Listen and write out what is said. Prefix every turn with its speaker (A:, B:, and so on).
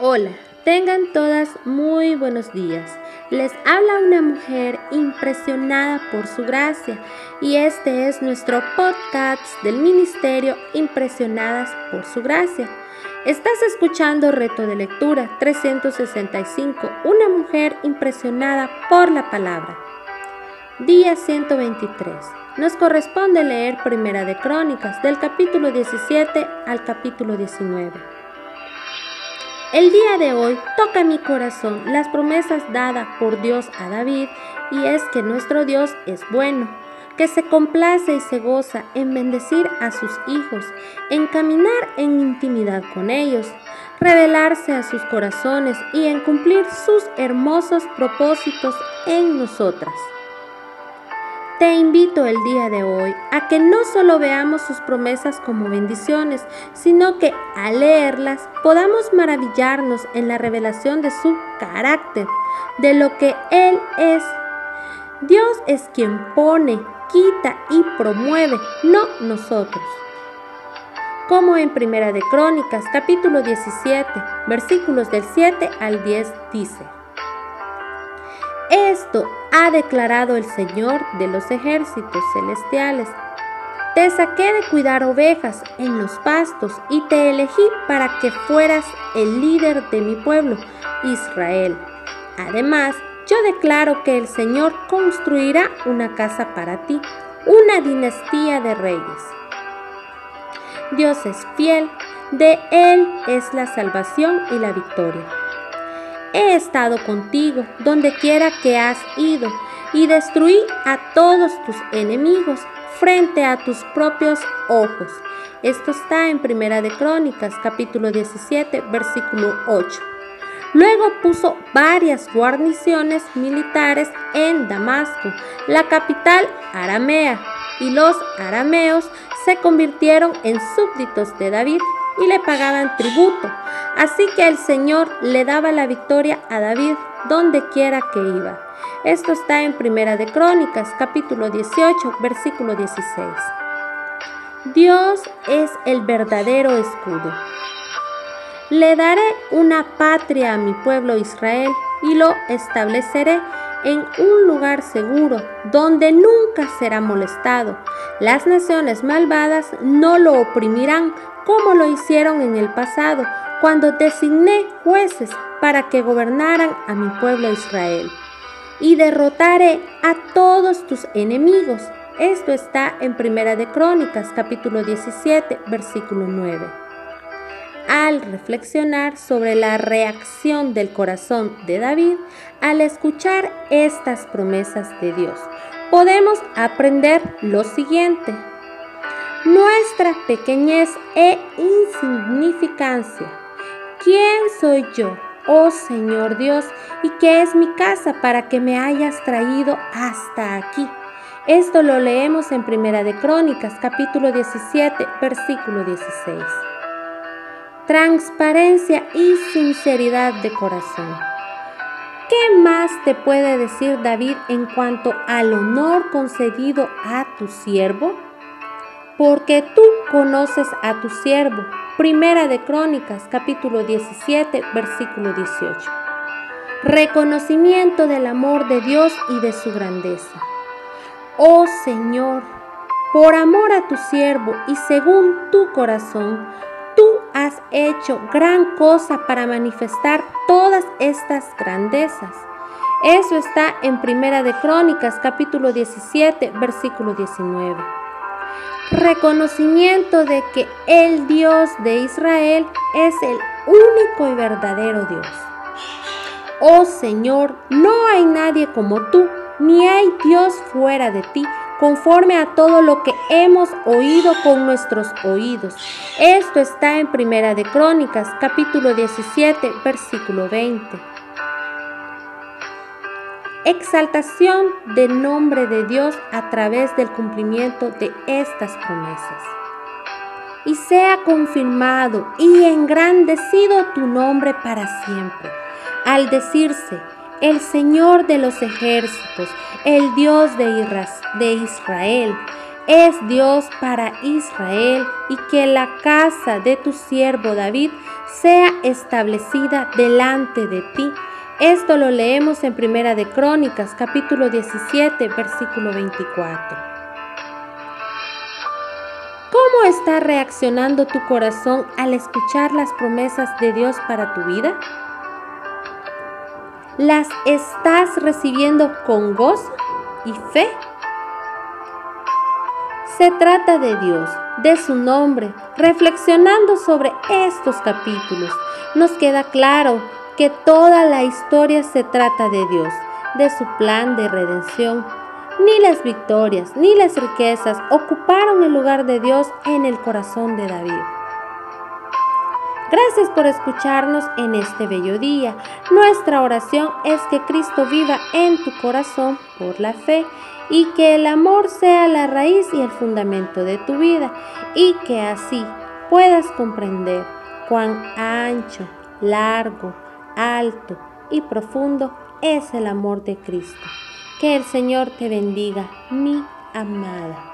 A: Hola, tengan todas muy buenos días. Les habla una mujer impresionada por su gracia y este es nuestro podcast del Ministerio Impresionadas por su gracia. Estás escuchando Reto de Lectura 365, una mujer impresionada por la palabra. Día 123. Nos corresponde leer Primera de Crónicas del capítulo 17 al capítulo 19. El día de hoy toca mi corazón las promesas dadas por Dios a David y es que nuestro Dios es bueno, que se complace y se goza en bendecir a sus hijos, en caminar en intimidad con ellos, revelarse a sus corazones y en cumplir sus hermosos propósitos en nosotras. Te invito el día de hoy a que no solo veamos sus promesas como bendiciones, sino que al leerlas podamos maravillarnos en la revelación de su carácter, de lo que Él es. Dios es quien pone, quita y promueve, no nosotros. Como en Primera de Crónicas, capítulo 17, versículos del 7 al 10 dice. Esto ha declarado el Señor de los ejércitos celestiales. Te saqué de cuidar ovejas en los pastos y te elegí para que fueras el líder de mi pueblo, Israel. Además, yo declaro que el Señor construirá una casa para ti, una dinastía de reyes. Dios es fiel, de Él es la salvación y la victoria. He estado contigo donde quiera que has ido y destruí a todos tus enemigos frente a tus propios ojos. Esto está en Primera de Crónicas, capítulo 17, versículo 8. Luego puso varias guarniciones militares en Damasco, la capital aramea, y los arameos se convirtieron en súbditos de David y le pagaban tributo. Así que el Señor le daba la victoria a David donde quiera que iba. Esto está en Primera de Crónicas, capítulo 18, versículo 16. Dios es el verdadero escudo. Le daré una patria a mi pueblo Israel y lo estableceré en un lugar seguro donde nunca será molestado. Las naciones malvadas no lo oprimirán como lo hicieron en el pasado, cuando designé jueces para que gobernaran a mi pueblo Israel. Y derrotaré a todos tus enemigos. Esto está en Primera de Crónicas, capítulo 17, versículo 9. Al reflexionar sobre la reacción del corazón de David al escuchar estas promesas de Dios, podemos aprender lo siguiente nuestra pequeñez e insignificancia. ¿Quién soy yo, oh Señor Dios, y qué es mi casa para que me hayas traído hasta aquí? Esto lo leemos en Primera de Crónicas, capítulo 17, versículo 16. Transparencia y sinceridad de corazón. ¿Qué más te puede decir David en cuanto al honor concedido a tu siervo? Porque tú conoces a tu siervo. Primera de Crónicas, capítulo 17, versículo 18. Reconocimiento del amor de Dios y de su grandeza. Oh Señor, por amor a tu siervo y según tu corazón, tú has hecho gran cosa para manifestar todas estas grandezas. Eso está en Primera de Crónicas, capítulo 17, versículo 19 reconocimiento de que el Dios de Israel es el único y verdadero Dios. Oh Señor, no hay nadie como tú, ni hay Dios fuera de ti, conforme a todo lo que hemos oído con nuestros oídos. Esto está en Primera de Crónicas, capítulo 17, versículo 20 exaltación del nombre de Dios a través del cumplimiento de estas promesas. Y sea confirmado y engrandecido tu nombre para siempre, al decirse, el Señor de los ejércitos, el Dios de Israel, es Dios para Israel y que la casa de tu siervo David sea establecida delante de ti. Esto lo leemos en Primera de Crónicas, capítulo 17, versículo 24. ¿Cómo está reaccionando tu corazón al escuchar las promesas de Dios para tu vida? ¿Las estás recibiendo con gozo y fe? Se trata de Dios, de su nombre. Reflexionando sobre estos capítulos, nos queda claro que toda la historia se trata de Dios, de su plan de redención. Ni las victorias ni las riquezas ocuparon el lugar de Dios en el corazón de David. Gracias por escucharnos en este bello día. Nuestra oración es que Cristo viva en tu corazón por la fe y que el amor sea la raíz y el fundamento de tu vida y que así puedas comprender cuán ancho, largo, alto y profundo es el amor de Cristo. Que el Señor te bendiga, mi amada.